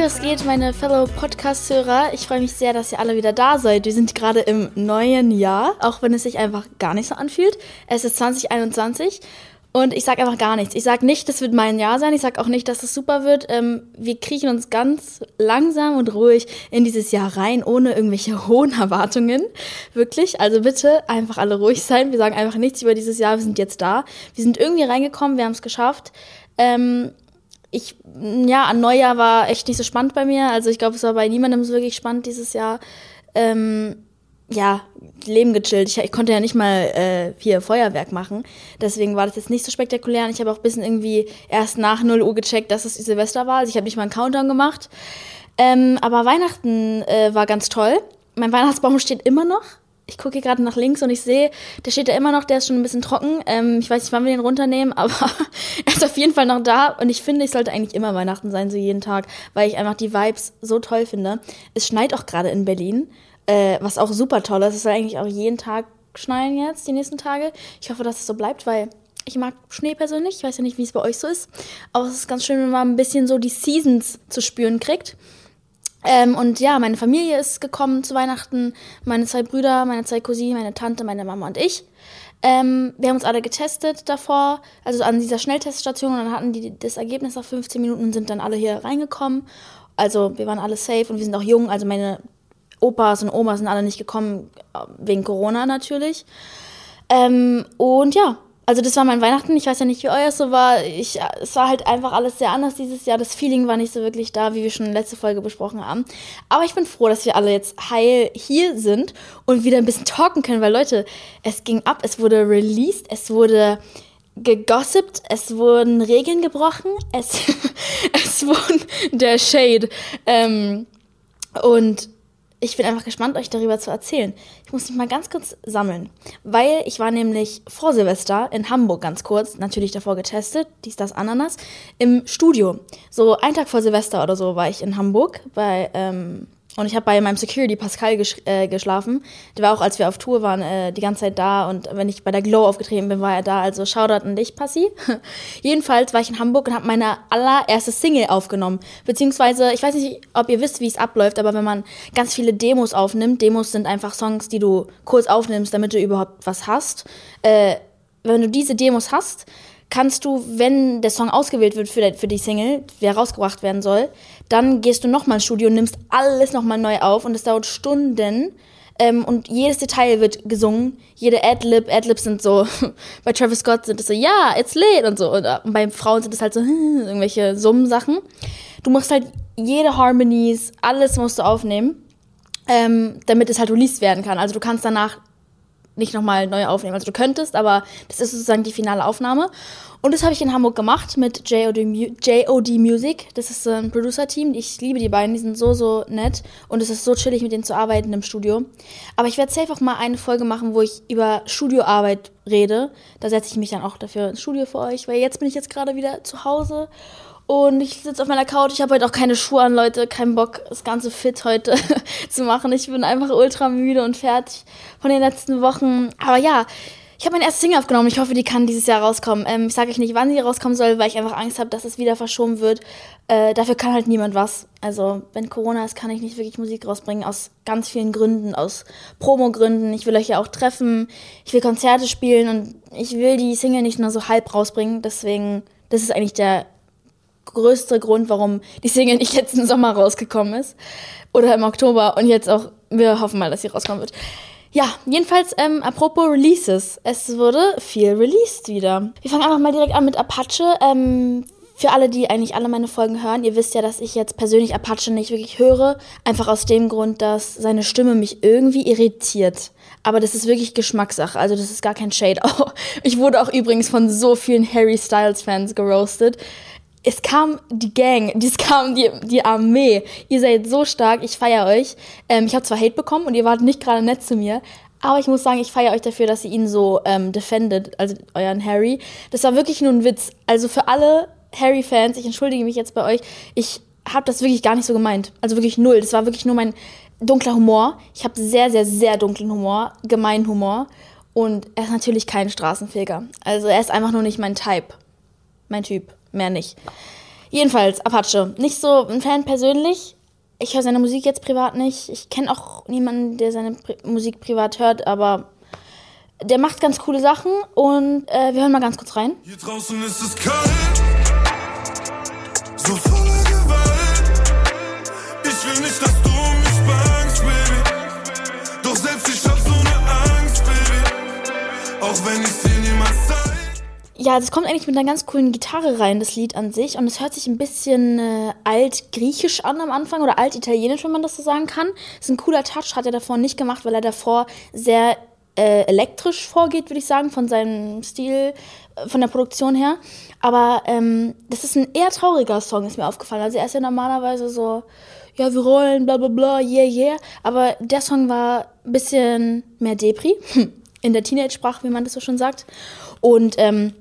Hey, was geht, meine Fellow Podcast-Hörer? Ich freue mich sehr, dass ihr alle wieder da seid. Wir sind gerade im neuen Jahr, auch wenn es sich einfach gar nicht so anfühlt. Es ist 2021 und ich sage einfach gar nichts. Ich sage nicht, das wird mein Jahr sein. Ich sage auch nicht, dass es super wird. Ähm, wir kriechen uns ganz langsam und ruhig in dieses Jahr rein, ohne irgendwelche hohen Erwartungen. Wirklich. Also bitte einfach alle ruhig sein. Wir sagen einfach nichts über dieses Jahr. Wir sind jetzt da. Wir sind irgendwie reingekommen. Wir haben es geschafft. Ähm, ich, ja, an Neujahr war echt nicht so spannend bei mir. Also ich glaube, es war bei niemandem so wirklich spannend dieses Jahr. Ähm, ja, Leben gechillt. Ich, ich konnte ja nicht mal äh, hier Feuerwerk machen. Deswegen war das jetzt nicht so spektakulär. Und ich habe auch ein bisschen irgendwie erst nach 0 Uhr gecheckt, dass es Silvester war. Also ich habe nicht mal einen Countdown gemacht. Ähm, aber Weihnachten äh, war ganz toll. Mein Weihnachtsbaum steht immer noch ich gucke hier gerade nach links und ich sehe, der steht da immer noch, der ist schon ein bisschen trocken. Ähm, ich weiß nicht, wann wir den runternehmen, aber er ist auf jeden Fall noch da. Und ich finde, es sollte eigentlich immer Weihnachten sein, so jeden Tag, weil ich einfach die Vibes so toll finde. Es schneit auch gerade in Berlin, äh, was auch super toll ist. Es soll eigentlich auch jeden Tag schneien jetzt, die nächsten Tage. Ich hoffe, dass es so bleibt, weil ich mag Schnee persönlich. Ich weiß ja nicht, wie es bei euch so ist. Aber es ist ganz schön, wenn man ein bisschen so die Seasons zu spüren kriegt. Ähm, und ja, meine Familie ist gekommen zu Weihnachten. Meine zwei Brüder, meine zwei Cousinen, meine Tante, meine Mama und ich. Ähm, wir haben uns alle getestet davor, also an dieser Schnellteststation. Und dann hatten die das Ergebnis nach 15 Minuten und sind dann alle hier reingekommen. Also wir waren alle safe und wir sind auch jung. Also meine Opas und Omas sind alle nicht gekommen, wegen Corona natürlich. Ähm, und ja, also das war mein Weihnachten. Ich weiß ja nicht, wie euer so war. Ich, es war halt einfach alles sehr anders dieses Jahr. Das Feeling war nicht so wirklich da, wie wir schon in der letzten Folge besprochen haben. Aber ich bin froh, dass wir alle jetzt heil hier sind und wieder ein bisschen talken können, weil Leute, es ging ab, es wurde released, es wurde gegossipt, es wurden Regeln gebrochen, es, es wurden der Shade. Ähm, und ich bin einfach gespannt, euch darüber zu erzählen. Ich muss mich mal ganz kurz sammeln, weil ich war nämlich vor Silvester in Hamburg ganz kurz, natürlich davor getestet, dies, das, Ananas, im Studio. So ein Tag vor Silvester oder so war ich in Hamburg bei ähm, und ich habe bei meinem Security Pascal äh, geschlafen. Der war auch, als wir auf Tour waren, äh, die ganze Zeit da. Und wenn ich bei der Glow aufgetreten bin, war er da. Also Shoutout an dich, Passi. Jedenfalls war ich in Hamburg und habe meine allererste Single aufgenommen. Beziehungsweise, ich weiß nicht, ob ihr wisst, wie es abläuft, aber wenn man ganz viele Demos aufnimmt, Demos sind einfach Songs, die du kurz aufnimmst, damit du überhaupt was hast. Äh, wenn du diese Demos hast, kannst du, wenn der Song ausgewählt wird für, für die Single, der rausgebracht werden soll, dann gehst du nochmal ins Studio und nimmst alles nochmal neu auf und es dauert Stunden. Ähm, und jedes Detail wird gesungen. Jede Adlib, Adlibs sind so, bei Travis Scott sind es so, ja, it's lit und so. Und, äh, und bei Frauen sind es halt so, irgendwelche Summen-Sachen. Du musst halt jede Harmonies, alles musst du aufnehmen, ähm, damit es halt released werden kann. Also du kannst danach nicht nochmal neu aufnehmen. Also du könntest, aber das ist sozusagen die finale Aufnahme. Und das habe ich in Hamburg gemacht mit JOD, JOD Music. Das ist ein Producer-Team. Ich liebe die beiden, die sind so, so nett. Und es ist so chillig, mit denen zu arbeiten im Studio. Aber ich werde safe auch mal eine Folge machen, wo ich über Studioarbeit rede. Da setze ich mich dann auch dafür ins Studio für euch, weil jetzt bin ich jetzt gerade wieder zu Hause und ich sitze auf meiner Couch. Ich habe heute auch keine Schuhe an, Leute. Keinen Bock, das ganze Fit heute zu machen. Ich bin einfach ultra müde und fertig von den letzten Wochen. Aber ja, ich habe meine erste Single aufgenommen. Ich hoffe, die kann dieses Jahr rauskommen. Ähm, ich sage euch nicht, wann sie rauskommen soll, weil ich einfach Angst habe, dass es wieder verschoben wird. Äh, dafür kann halt niemand was. Also, wenn Corona ist, kann ich nicht wirklich Musik rausbringen. Aus ganz vielen Gründen. Aus Promo-Gründen. Ich will euch ja auch treffen. Ich will Konzerte spielen. Und ich will die Single nicht nur so halb rausbringen. Deswegen, das ist eigentlich der größte Grund, warum die Single nicht letzten Sommer rausgekommen ist. Oder im Oktober und jetzt auch, wir hoffen mal, dass sie rauskommen wird. Ja, jedenfalls, ähm, apropos Releases. Es wurde viel released wieder. Wir fangen einfach mal direkt an mit Apache. Ähm, für alle, die eigentlich alle meine Folgen hören, ihr wisst ja, dass ich jetzt persönlich Apache nicht wirklich höre. Einfach aus dem Grund, dass seine Stimme mich irgendwie irritiert. Aber das ist wirklich Geschmackssache. Also das ist gar kein Shade. Ich wurde auch übrigens von so vielen Harry Styles Fans geroastet es kam die Gang, es kam die, die Armee. Ihr seid so stark, ich feiere euch. Ähm, ich habe zwar Hate bekommen und ihr wart nicht gerade nett zu mir, aber ich muss sagen, ich feiere euch dafür, dass ihr ihn so ähm, defendet, also euren Harry. Das war wirklich nur ein Witz. Also für alle Harry-Fans, ich entschuldige mich jetzt bei euch, ich habe das wirklich gar nicht so gemeint. Also wirklich null. Das war wirklich nur mein dunkler Humor. Ich habe sehr, sehr, sehr dunklen Humor, gemeinen Humor. Und er ist natürlich kein Straßenfeger. Also er ist einfach nur nicht mein Type. Mein Typ mehr nicht. Jedenfalls, Apache. Nicht so ein Fan persönlich. Ich höre seine Musik jetzt privat nicht. Ich kenne auch niemanden, der seine Pri Musik privat hört, aber der macht ganz coole Sachen und äh, wir hören mal ganz kurz rein. Hier draußen ist es kalt, so voller Gewalt. Ich will nicht, dass du mich bangst, Baby. Doch selbst ich hab so eine Angst, Baby. Auch wenn ich zeig. Ja, das kommt eigentlich mit einer ganz coolen Gitarre rein, das Lied an sich. Und es hört sich ein bisschen äh, alt-griechisch an am Anfang oder alt-italienisch, wenn man das so sagen kann. Das ist ein cooler Touch, hat er davor nicht gemacht, weil er davor sehr äh, elektrisch vorgeht, würde ich sagen, von seinem Stil, äh, von der Produktion her. Aber ähm, das ist ein eher trauriger Song, ist mir aufgefallen. Also er ist ja normalerweise so, ja, wir rollen, bla bla bla, yeah, yeah. Aber der Song war ein bisschen mehr Depri, in der Teenage-Sprache, wie man das so schon sagt. Und ähm,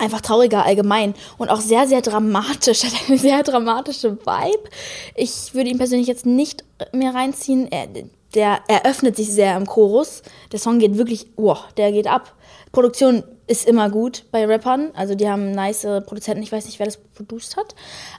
einfach trauriger allgemein und auch sehr, sehr dramatisch, hat eine sehr dramatische Vibe. Ich würde ihn persönlich jetzt nicht mehr reinziehen. Er, der eröffnet sich sehr im Chorus. Der Song geht wirklich, wow, der geht ab. Produktion ist immer gut bei Rappern. Also die haben nice Produzenten. Ich weiß nicht, wer das produziert hat.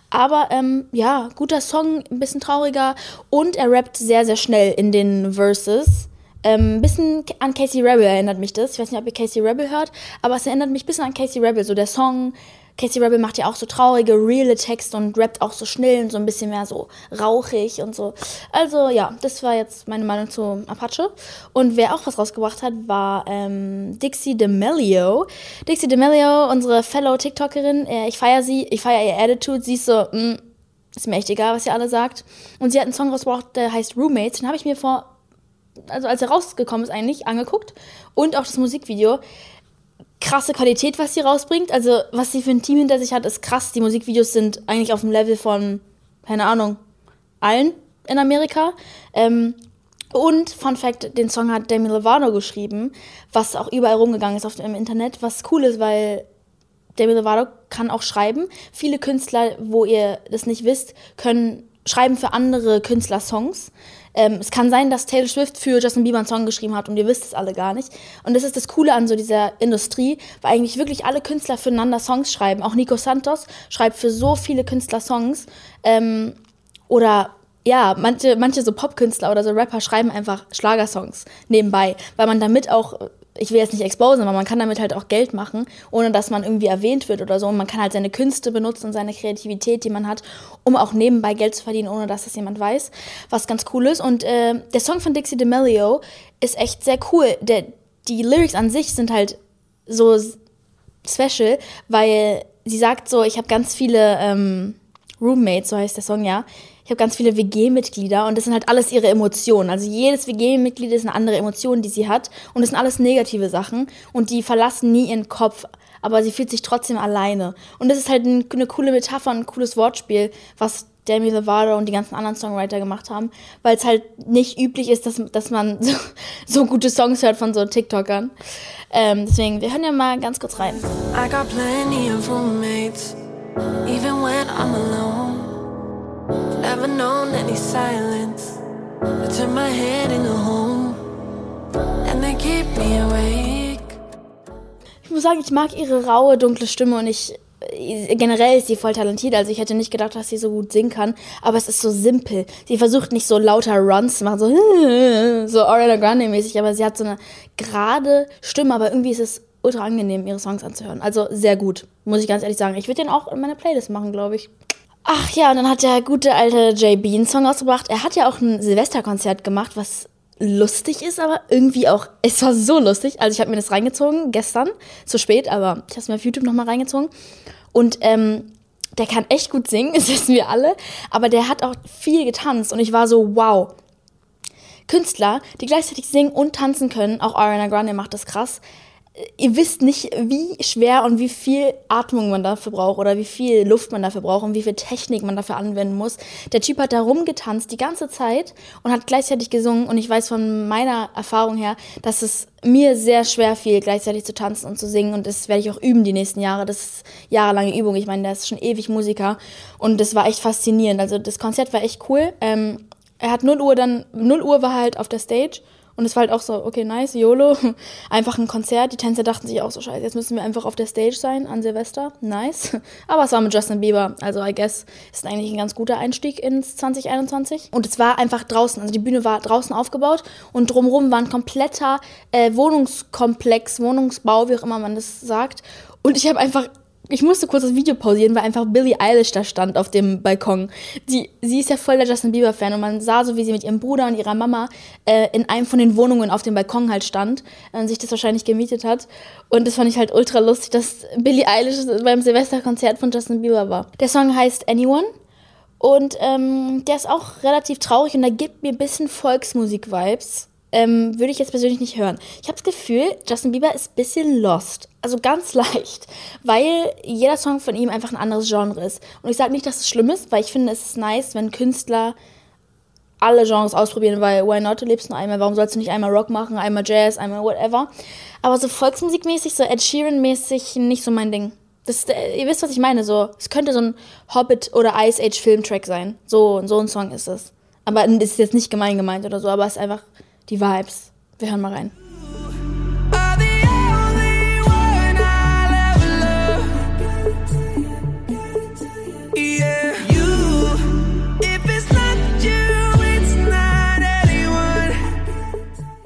Aber ähm, ja, guter Song, ein bisschen trauriger. Und er rappt sehr, sehr schnell in den Verses. Ähm, ein bisschen an Casey Rebel erinnert mich das. Ich weiß nicht, ob ihr Casey Rebel hört, aber es erinnert mich ein bisschen an Casey Rebel. So der Song, Casey Rebel macht ja auch so traurige, reale Texte und rappt auch so schnell und so ein bisschen mehr so rauchig und so. Also ja, das war jetzt meine Meinung zu Apache. Und wer auch was rausgebracht hat, war ähm, Dixie D'Amelio. Dixie D'Amelio, unsere Fellow TikTokerin, äh, ich feiere sie, ich feiere ihr Attitude. Sie ist so, mh, mm, ist mir echt egal, was ihr alle sagt. Und sie hat einen Song rausgebracht, der heißt Roommates. Den habe ich mir vor, also als er rausgekommen ist eigentlich, angeguckt. Und auch das Musikvideo krasse Qualität, was sie rausbringt. Also, was sie für ein Team hinter sich hat, ist krass. Die Musikvideos sind eigentlich auf dem Level von, keine Ahnung, allen in Amerika. Ähm, und, Fun Fact, den Song hat Demi Lovato geschrieben, was auch überall rumgegangen ist auf dem Internet, was cool ist, weil Demi Lovato kann auch schreiben. Viele Künstler, wo ihr das nicht wisst, können schreiben für andere Künstler Songs. Ähm, es kann sein, dass Taylor Swift für Justin Bieber einen Song geschrieben hat und ihr wisst es alle gar nicht. Und das ist das Coole an so dieser Industrie, weil eigentlich wirklich alle Künstler füreinander Songs schreiben. Auch Nico Santos schreibt für so viele Künstler Songs. Ähm, oder ja, manche, manche so Popkünstler oder so Rapper schreiben einfach Schlagersongs nebenbei, weil man damit auch ich will jetzt nicht exposen, aber man kann damit halt auch Geld machen, ohne dass man irgendwie erwähnt wird oder so. Und man kann halt seine Künste benutzen und seine Kreativität, die man hat, um auch nebenbei Geld zu verdienen, ohne dass das jemand weiß, was ganz cool ist. Und äh, der Song von Dixie D'Amelio ist echt sehr cool. Der, die Lyrics an sich sind halt so special, weil sie sagt so, ich habe ganz viele ähm, Roommates, so heißt der Song ja, habe ganz viele WG-Mitglieder und das sind halt alles ihre Emotionen. Also jedes WG-Mitglied ist eine andere Emotion, die sie hat und das sind alles negative Sachen und die verlassen nie ihren Kopf, aber sie fühlt sich trotzdem alleine. Und das ist halt ein, eine coole Metapher, ein cooles Wortspiel, was Demi Lovato und die ganzen anderen Songwriter gemacht haben, weil es halt nicht üblich ist, dass, dass man so, so gute Songs hört von so TikTokern. Ähm, deswegen, wir hören ja mal ganz kurz rein. I got plenty of roommates, even when I'm alone. Never known any silence. I turn my head in the home, and they keep me awake. Ich muss sagen, ich mag ihre raue, dunkle Stimme und ich generell ist sie voll talentiert. Also ich hätte nicht gedacht, dass sie so gut singen kann. Aber es ist so simpel. Sie versucht nicht so lauter Runs zu machen, so, so Ariana Grande mäßig, aber sie hat so eine gerade Stimme, aber irgendwie ist es ultra angenehm, ihre Songs anzuhören. Also sehr gut, muss ich ganz ehrlich sagen. Ich würde den auch in meine Playlist machen, glaube ich. Ach ja, und dann hat der gute alte Jay Bean Song ausgebracht. Er hat ja auch ein Silvesterkonzert gemacht, was lustig ist, aber irgendwie auch, es war so lustig. Also ich habe mir das reingezogen gestern, zu spät, aber ich habe es mir auf YouTube nochmal reingezogen. Und ähm, der kann echt gut singen, das wissen wir alle, aber der hat auch viel getanzt und ich war so, wow. Künstler, die gleichzeitig singen und tanzen können, auch Ariana Grande macht das krass, ihr wisst nicht, wie schwer und wie viel Atmung man dafür braucht oder wie viel Luft man dafür braucht und wie viel Technik man dafür anwenden muss. Der Typ hat da rumgetanzt die ganze Zeit und hat gleichzeitig gesungen und ich weiß von meiner Erfahrung her, dass es mir sehr schwer fiel, gleichzeitig zu tanzen und zu singen und das werde ich auch üben die nächsten Jahre. Das ist jahrelange Übung. Ich meine, der ist schon ewig Musiker und das war echt faszinierend. Also das Konzert war echt cool. Ähm, er hat 0 Uhr dann, 0 Uhr war halt auf der Stage Und es war halt auch so, okay, nice, YOLO. Einfach ein Konzert. Die Tänzer dachten sich auch so, scheiße, jetzt müssen wir einfach auf der Stage sein an Silvester. Nice. Aber es war mit Justin Bieber. Also, I guess, ist eigentlich ein ganz guter Einstieg ins 2021. Und es war einfach draußen. Also, die Bühne war draußen aufgebaut und drumherum war ein kompletter äh, Wohnungskomplex, Wohnungsbau, wie auch immer man das sagt. Und ich habe einfach ich musste kurz das Video pausieren, weil einfach Billie Eilish da stand auf dem Balkon. Die, sie ist ja voll der Justin Bieber-Fan und man sah so, wie sie mit ihrem Bruder und ihrer Mama äh, in einem von den Wohnungen auf dem Balkon halt stand und sich das wahrscheinlich gemietet hat. Und das fand ich halt ultra lustig, dass Billie Eilish beim Silvesterkonzert von Justin Bieber war. Der Song heißt Anyone und ähm, der ist auch relativ traurig und da gibt mir ein bisschen Volksmusik-Vibes ähm, würde ich jetzt persönlich nicht hören. Ich habe das Gefühl, Justin Bieber ist ein bisschen lost. Also ganz leicht. Weil jeder Song von ihm einfach ein anderes Genre ist. Und ich sage nicht, dass es schlimm ist, weil ich finde, es ist nice, wenn Künstler alle Genres ausprobieren, weil why not? Du lebst nur einmal. Warum sollst du nicht einmal Rock machen, einmal Jazz, einmal whatever? Aber so Volksmusikmäßig, so Ed Sheeran-mäßig, nicht so mein Ding. Das, äh, ihr wisst, was ich meine. So, es könnte so ein Hobbit oder Ice Age Filmtrack sein. So, so ein Song ist es. Aber es ist jetzt nicht gemein gemeint oder so, aber es ist einfach die Vibes. Wir hören mal rein.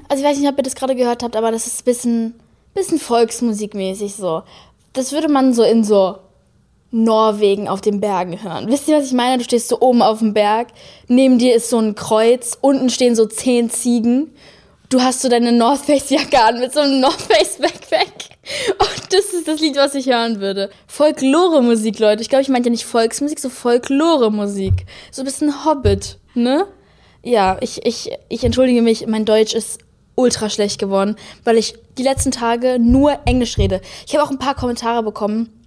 Also ich weiß nicht, ob ihr das gerade gehört habt, aber das ist ein bisschen, bisschen Volksmusikmäßig so. Das würde man so in so Norwegen auf den Bergen hören. Wisst ihr, was ich meine? Du stehst so oben auf dem Berg, neben dir ist so ein Kreuz, unten stehen so zehn Ziegen. Du hast so deine North Face Jacke an mit so einem North Face Backpack. Und das ist das Lied, was ich hören würde. Folklore-Musik, Leute. Ich glaube, ich meinte ja nicht Volksmusik, so Folklore-Musik. So ein bisschen Hobbit, ne? Ja, ich, ich, ich entschuldige mich, mein Deutsch ist ultra schlecht geworden, weil ich die letzten Tage nur Englisch rede. Ich habe auch ein paar Kommentare bekommen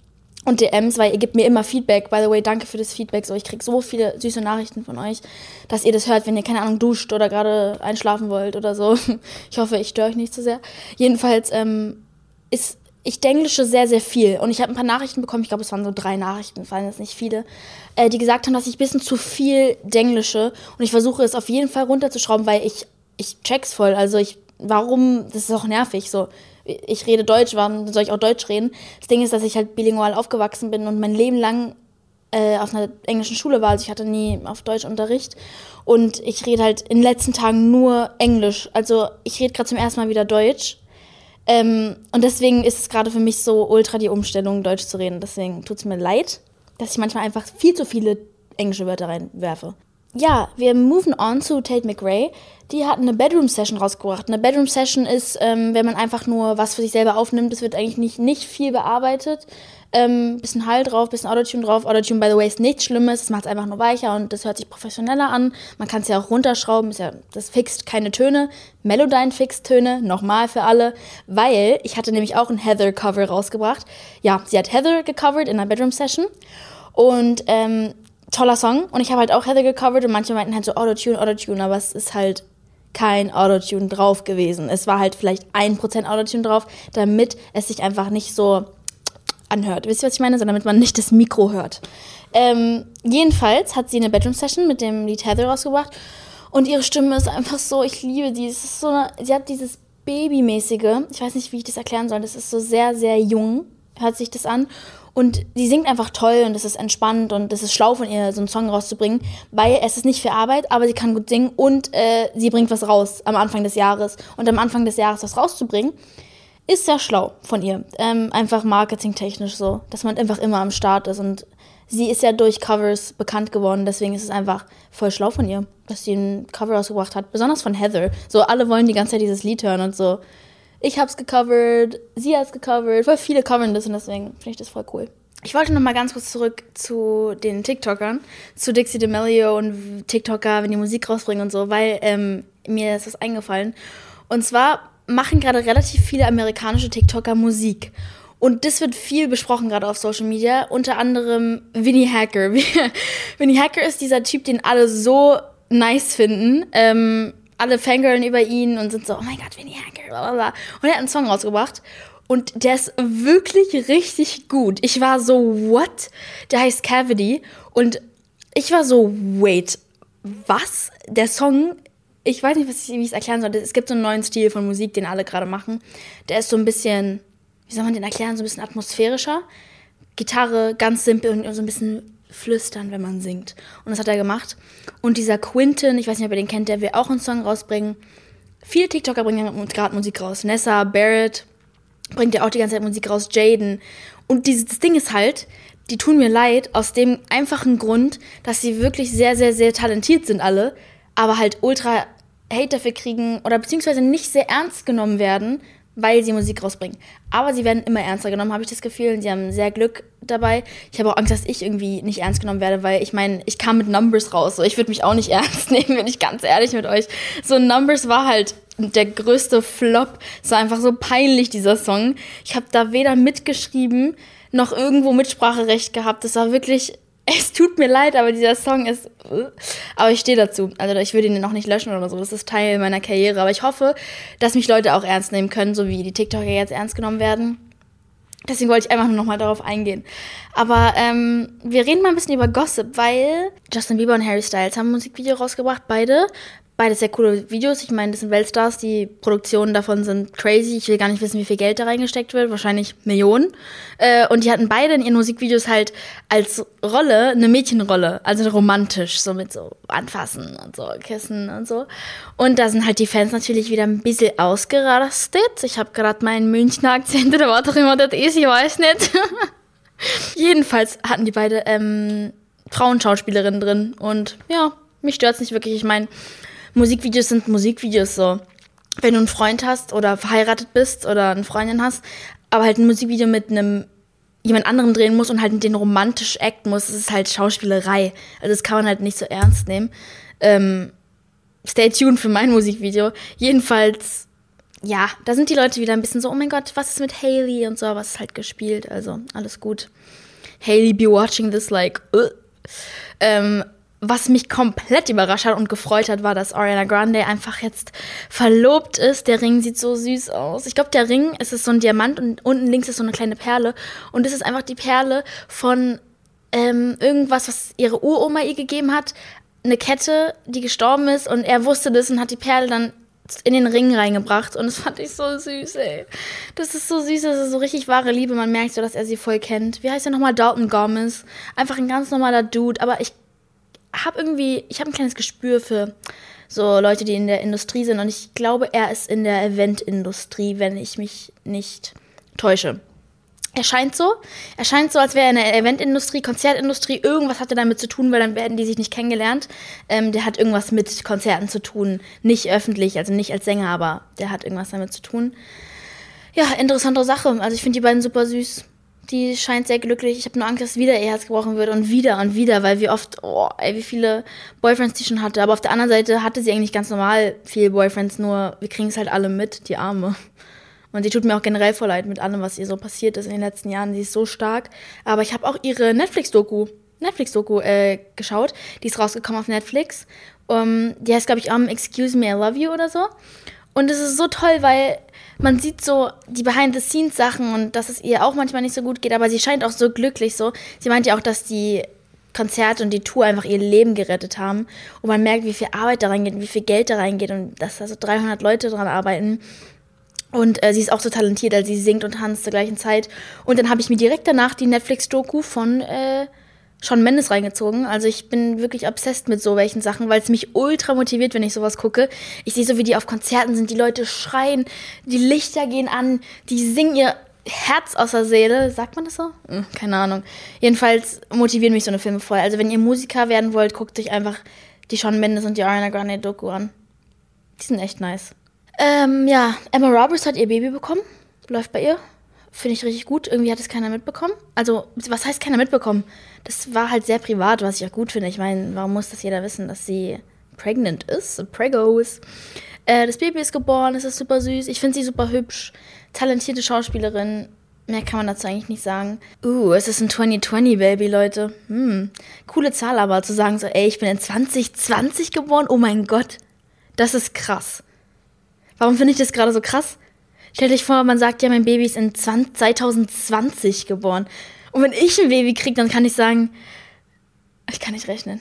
und DMs, weil ihr gebt mir immer Feedback. By the way, danke für das Feedback. So, ich krieg so viele süße Nachrichten von euch, dass ihr das hört, wenn ihr keine Ahnung duscht oder gerade einschlafen wollt oder so. Ich hoffe, ich störe euch nicht zu sehr. Jedenfalls ähm, ist ich denglische sehr, sehr viel. Und ich habe ein paar Nachrichten bekommen, ich glaube, es waren so drei Nachrichten, fallen jetzt nicht viele, äh, die gesagt haben, dass ich ein bisschen zu viel denglische. Und ich versuche es auf jeden Fall runterzuschrauben, weil ich, ich check's voll. Also ich, warum, das ist auch nervig. So, ich rede Deutsch, warum soll ich auch Deutsch reden? Das Ding ist, dass ich halt bilingual aufgewachsen bin und mein Leben lang äh, auf einer englischen Schule war. Also ich hatte nie auf Deutsch Unterricht. Und ich rede halt in den letzten Tagen nur Englisch. Also ich rede gerade zum ersten Mal wieder Deutsch. Ähm, und deswegen ist es gerade für mich so ultra die Umstellung, Deutsch zu reden. Deswegen tut es mir leid, dass ich manchmal einfach viel zu viele englische Wörter reinwerfe ja, wir moven on zu Tate McRae. Die hat eine Bedroom-Session rausgebracht. Eine Bedroom-Session ist, ähm, wenn man einfach nur was für sich selber aufnimmt. Es wird eigentlich nicht, nicht viel bearbeitet. Ähm, bisschen Hall drauf, bisschen Autotune drauf. Autotune, by the way, ist nichts Schlimmes. Es macht es einfach nur weicher und das hört sich professioneller an. Man kann es ja auch runterschrauben. Ist ja, das fixt keine Töne. Melodyne fixt Töne. Nochmal für alle. Weil ich hatte nämlich auch ein Heather-Cover rausgebracht. Ja, sie hat Heather gecovert in einer Bedroom-Session. Und ähm, toller Song. Und ich habe halt auch Heather gecovert und manche meinten halt so Autotune, Autotune, aber es ist halt kein Autotune drauf gewesen. Es war halt vielleicht ein Prozent Autotune drauf, damit es sich einfach nicht so anhört. Wisst ihr, was ich meine? Sondern damit man nicht das Mikro hört. Ähm, jedenfalls hat sie eine Bedroom-Session mit dem Lied Heather rausgebracht und ihre Stimme ist einfach so, ich liebe die. Es ist so eine, sie hat dieses Babymäßige, ich weiß nicht, wie ich das erklären soll, das ist so sehr, sehr jung, hört sich das an. Und sie singt einfach toll und es ist entspannt und es ist schlau von ihr, so einen Song rauszubringen, weil es ist nicht für Arbeit, aber sie kann gut singen und äh, sie bringt was raus am Anfang des Jahres. Und am Anfang des Jahres was rauszubringen, ist sehr schlau von ihr. Ähm, einfach marketingtechnisch so, dass man einfach immer am Start ist. Und sie ist ja durch Covers bekannt geworden, deswegen ist es einfach voll schlau von ihr, dass sie ein Cover rausgebracht hat. Besonders von Heather. So, alle wollen die ganze Zeit dieses Lied hören und so ich hab's gecovert, sie hat's gecovert, voll viele covern das und deswegen finde ich das voll cool. Ich wollte noch mal ganz kurz zurück zu den TikTokern, zu Dixie D'Amelio und TikToker, wenn die Musik rausbringen und so, weil ähm, mir ist das eingefallen. Und zwar machen gerade relativ viele amerikanische TikToker Musik. Und das wird viel besprochen gerade auf Social Media, unter anderem Vinny Hacker. Vinny Hacker ist dieser Typ, den alle so nice finden. Ähm, alle fangirlen über ihn und sind so, oh mein Gott, Vinny Hacker, bla bla bla. Und er hat einen Song rausgebracht. Und der ist wirklich richtig gut. Ich war so, what? Der heißt Cavity. Und ich war so, wait, was? Der Song ich weiß nicht, was ich, wie ich es erklären soll. Es gibt so einen neuen Stil von Musik, den alle gerade machen. Der ist so ein bisschen, wie soll man den erklären, so ein bisschen atmosphärischer. Gitarre ganz simpel und so ein bisschen flüstern, wenn man singt. Und das hat er gemacht. Und dieser Quinton, ich weiß nicht, ob ihr den kennt, der will auch einen Song rausbringen. Viele TikToker bringen gerade Musik raus. Nessa, Barrett bringt ja auch die ganze Zeit Musik raus, Jaden. Und dieses Ding ist halt, die tun mir leid aus dem einfachen Grund, dass sie wirklich sehr, sehr, sehr talentiert sind alle, aber halt ultra Hate dafür kriegen oder beziehungsweise nicht sehr ernst genommen werden, weil sie Musik rausbringen. Aber sie werden immer ernster genommen, habe ich das Gefühl. Und sie haben sehr Glück dabei. Ich habe auch Angst, dass ich irgendwie nicht ernst genommen werde, weil ich meine, ich kam mit Numbers raus. So, ich würde mich auch nicht ernst nehmen, bin ich ganz ehrlich mit euch. So, Numbers war halt der größte Flop. Es war einfach so peinlich, dieser Song. Ich habe da weder mitgeschrieben, noch irgendwo Mitspracherecht gehabt. Das war wirklich es tut mir leid, aber dieser Song ist. Aber ich stehe dazu. Also ich würde ihn noch nicht löschen oder so. Das ist Teil meiner Karriere. Aber ich hoffe, dass mich Leute auch ernst nehmen können, so wie die TikToker jetzt ernst genommen werden. Deswegen wollte ich einfach nur noch mal darauf eingehen. Aber ähm, wir reden mal ein bisschen über Gossip, weil Justin Bieber und Harry Styles haben ein Musikvideo rausgebracht, beide. Beide sehr coole Videos. Ich meine, das sind Weltstars. Die Produktionen davon sind crazy. Ich will gar nicht wissen, wie viel Geld da reingesteckt wird. Wahrscheinlich Millionen. Äh, und die hatten beide in ihren Musikvideos halt als Rolle eine Mädchenrolle. Also romantisch. So mit so Anfassen und so Kissen und so. Und da sind halt die Fans natürlich wieder ein bisschen ausgerastet. Ich habe gerade meinen Münchner Akzent oder was auch immer das ist. Ich weiß nicht. Jedenfalls hatten die beide ähm, Frauenschauspielerinnen drin. Und ja, mich stört's nicht wirklich. Ich meine, Musikvideos sind Musikvideos so. Wenn du einen Freund hast oder verheiratet bist oder eine Freundin hast, aber halt ein Musikvideo mit einem jemand anderem drehen muss und halt den romantisch acten muss, das ist halt Schauspielerei. Also das kann man halt nicht so ernst nehmen. Ähm, stay tuned für mein Musikvideo. Jedenfalls, ja, da sind die Leute wieder ein bisschen so, oh mein Gott, was ist mit Haley und so, was ist halt gespielt, also alles gut. Haley be watching this like, uh. ähm, was mich komplett überrascht hat und gefreut hat, war, dass Ariana Grande einfach jetzt verlobt ist. Der Ring sieht so süß aus. Ich glaube, der Ring ist so ein Diamant und unten links ist so eine kleine Perle. Und es ist einfach die Perle von ähm, irgendwas, was ihre Uroma ihr gegeben hat. Eine Kette, die gestorben ist und er wusste das und hat die Perle dann in den Ring reingebracht und das fand ich so süß, ey. Das ist so süß, das ist so richtig wahre Liebe. Man merkt so, dass er sie voll kennt. Wie heißt er nochmal? Dalton Gomez. Einfach ein ganz normaler Dude, aber ich habe irgendwie, ich habe ein kleines Gespür für so Leute, die in der Industrie sind. Und ich glaube, er ist in der Eventindustrie, wenn ich mich nicht täusche. Er scheint so. Er scheint so, als wäre er in der Eventindustrie, Konzertindustrie, irgendwas hatte damit zu tun, weil dann werden die sich nicht kennengelernt. Ähm, der hat irgendwas mit Konzerten zu tun. Nicht öffentlich, also nicht als Sänger, aber der hat irgendwas damit zu tun. Ja, interessante Sache. Also ich finde die beiden super süß die scheint sehr glücklich. Ich habe nur Angst, dass wieder ihr Herz gebrochen wird und wieder und wieder, weil wie oft, oh, ey, wie viele Boyfriends die schon hatte. Aber auf der anderen Seite hatte sie eigentlich ganz normal viele Boyfriends, nur wir kriegen es halt alle mit, die Arme. Und sie tut mir auch generell voll leid mit allem, was ihr so passiert ist in den letzten Jahren. Sie ist so stark. Aber ich habe auch ihre Netflix-Doku, Netflix-Doku äh, geschaut. Die ist rausgekommen auf Netflix. Um, die heißt, glaube ich, um, Excuse Me, I Love You oder so. Und es ist so toll, weil man sieht so die Behind-the-Scenes-Sachen und dass es ihr auch manchmal nicht so gut geht, aber sie scheint auch so glücklich so. Sie meint ja auch, dass die Konzerte und die Tour einfach ihr Leben gerettet haben. Und man merkt, wie viel Arbeit da reingeht, wie viel Geld da reingeht und dass da so 300 Leute dran arbeiten. Und äh, sie ist auch so talentiert, also sie singt und tanzt zur gleichen Zeit. Und dann habe ich mir direkt danach die Netflix-Doku von äh, schon Mendes reingezogen. Also ich bin wirklich obsessed mit so welchen Sachen, weil es mich ultra motiviert, wenn ich sowas gucke. Ich sehe so, wie die auf Konzerten sind, die Leute schreien, die Lichter gehen an, die singen ihr Herz aus der Seele. Sagt man das so? Hm, keine Ahnung. Jedenfalls motivieren mich so eine Filme voll. Also wenn ihr Musiker werden wollt, guckt euch einfach die Sean Mendes und die Ariana Grande Doku an. Die sind echt nice. Ähm, ja, Emma Roberts hat ihr Baby bekommen. Läuft bei ihr. Finde ich richtig gut. Irgendwie hat es keiner mitbekommen. Also, was heißt keiner mitbekommen? Das war halt sehr privat, was ich auch gut finde. Ich meine, warum muss das jeder wissen, dass sie pregnant ist? Pregos. Äh, das Baby ist geboren, es ist super süß. Ich finde sie super hübsch. Talentierte Schauspielerin. Mehr kann man dazu eigentlich nicht sagen. Uh, es ist ein 2020-Baby, Leute. Hm. Coole Zahl aber, zu sagen so, ey, ich bin in 2020 geboren. Oh mein Gott. Das ist krass. Warum finde ich das gerade so krass? Stell dich vor, man sagt ja, mein Baby ist in 2020 geboren. Und wenn ich ein Baby kriege, dann kann ich sagen, ich kann nicht rechnen.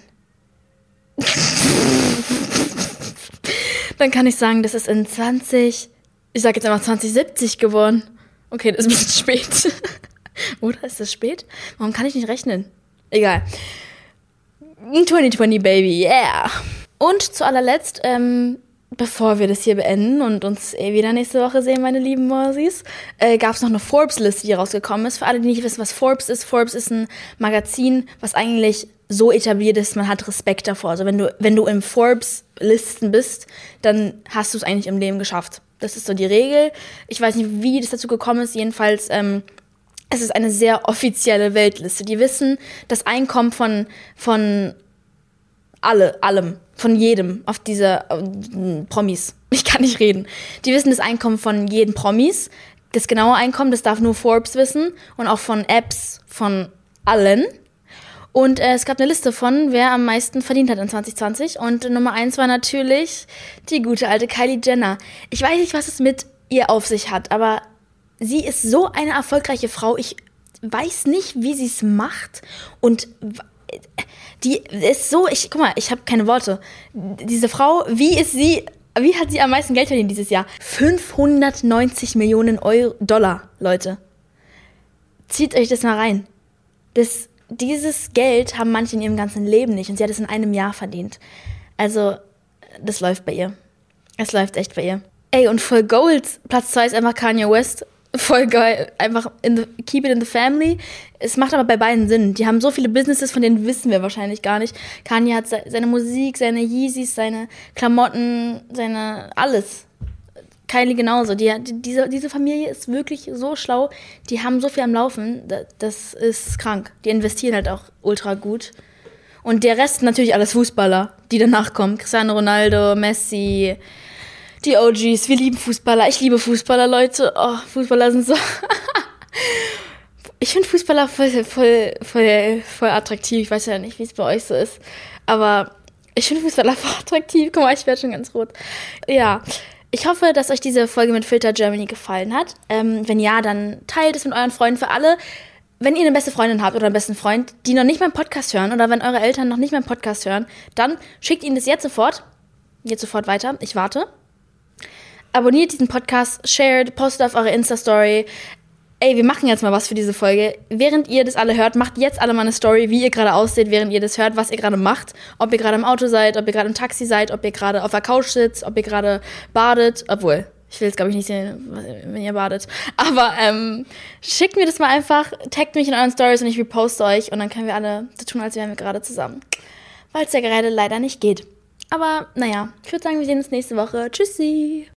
Dann kann ich sagen, das ist in 20, ich sag jetzt einfach 2070 geworden. Okay, das ist ein bisschen spät. Oder ist das spät? Warum kann ich nicht rechnen? Egal. 2020 Baby, yeah. Und zu allerletzt, ähm, bevor wir das hier beenden und uns eh wieder nächste Woche sehen, meine lieben Morsis, äh, gab es noch eine Forbes-Liste, die rausgekommen ist. Für alle, die nicht wissen, was Forbes ist, Forbes ist ein Magazin, was eigentlich so etabliert ist, man hat Respekt davor. Also wenn du, wenn du im Forbes-Listen bist, dann hast du es eigentlich im Leben geschafft. Das ist so die Regel. Ich weiß nicht, wie das dazu gekommen ist. Jedenfalls, ähm, es ist eine sehr offizielle Weltliste. Die wissen das Einkommen von, von alle, allem, von jedem auf dieser äh, Promis. Ich kann nicht reden. Die wissen das Einkommen von jedem Promis. Das genaue Einkommen, das darf nur Forbes wissen und auch von Apps von allen. Und äh, es gab eine Liste von, wer am meisten verdient hat in 2020. Und Nummer eins war natürlich die gute alte Kylie Jenner. Ich weiß nicht, was es mit ihr auf sich hat, aber sie ist so eine erfolgreiche Frau. Ich weiß nicht, wie sie es macht. Und die ist so, ich guck mal, ich habe keine Worte. Diese Frau, wie ist sie, wie hat sie am meisten Geld verdient dieses Jahr? 590 Millionen Euro, Dollar, Leute. Zieht euch das mal rein. Das, dieses Geld haben manche in ihrem ganzen Leben nicht und sie hat es in einem Jahr verdient. Also, das läuft bei ihr. Es läuft echt bei ihr. Ey, und voll Gold, Platz 2 ist einfach Kanye West voll geil. Einfach the, keep it in the family. Es macht aber bei beiden Sinn. Die haben so viele Businesses, von denen wissen wir wahrscheinlich gar nicht. Kanye hat seine Musik, seine Yeezys, seine Klamotten, seine alles. Kylie genauso. Die, die, diese, diese Familie ist wirklich so schlau. Die haben so viel am Laufen. Das ist krank. Die investieren halt auch ultra gut. Und der Rest natürlich alles Fußballer, die danach kommen. Cristiano Ronaldo, Messi, die OGs, wir lieben Fußballer. Ich liebe Fußballer, Leute. Oh, Fußballer sind so. ich finde Fußballer voll, voll, voll, voll attraktiv. Ich weiß ja nicht, wie es bei euch so ist. Aber ich finde Fußballer voll attraktiv. Guck mal, ich werde schon ganz rot. Ja. Ich hoffe, dass euch diese Folge mit Filter Germany gefallen hat. Ähm, wenn ja, dann teilt es mit euren Freunden für alle. Wenn ihr eine beste Freundin habt oder einen besten Freund, die noch nicht meinen Podcast hören oder wenn eure Eltern noch nicht meinen Podcast hören, dann schickt ihnen das jetzt sofort. Jetzt sofort weiter. Ich warte abonniert diesen Podcast, shared, postet auf eure Insta-Story. Ey, wir machen jetzt mal was für diese Folge. Während ihr das alle hört, macht jetzt alle mal eine Story, wie ihr gerade aussieht, während ihr das hört, was ihr gerade macht. Ob ihr gerade im Auto seid, ob ihr gerade im Taxi seid, ob ihr gerade auf der Couch sitzt, ob ihr gerade badet. Obwohl, ich will jetzt, glaube ich, nicht sehen, wenn ihr badet. Aber ähm, schickt mir das mal einfach, taggt mich in euren Stories und ich reposte euch und dann können wir alle so tun, als wären wir gerade zusammen. Weil es ja gerade leider nicht geht. Aber naja, ich würde sagen, wir sehen uns nächste Woche. Tschüssi!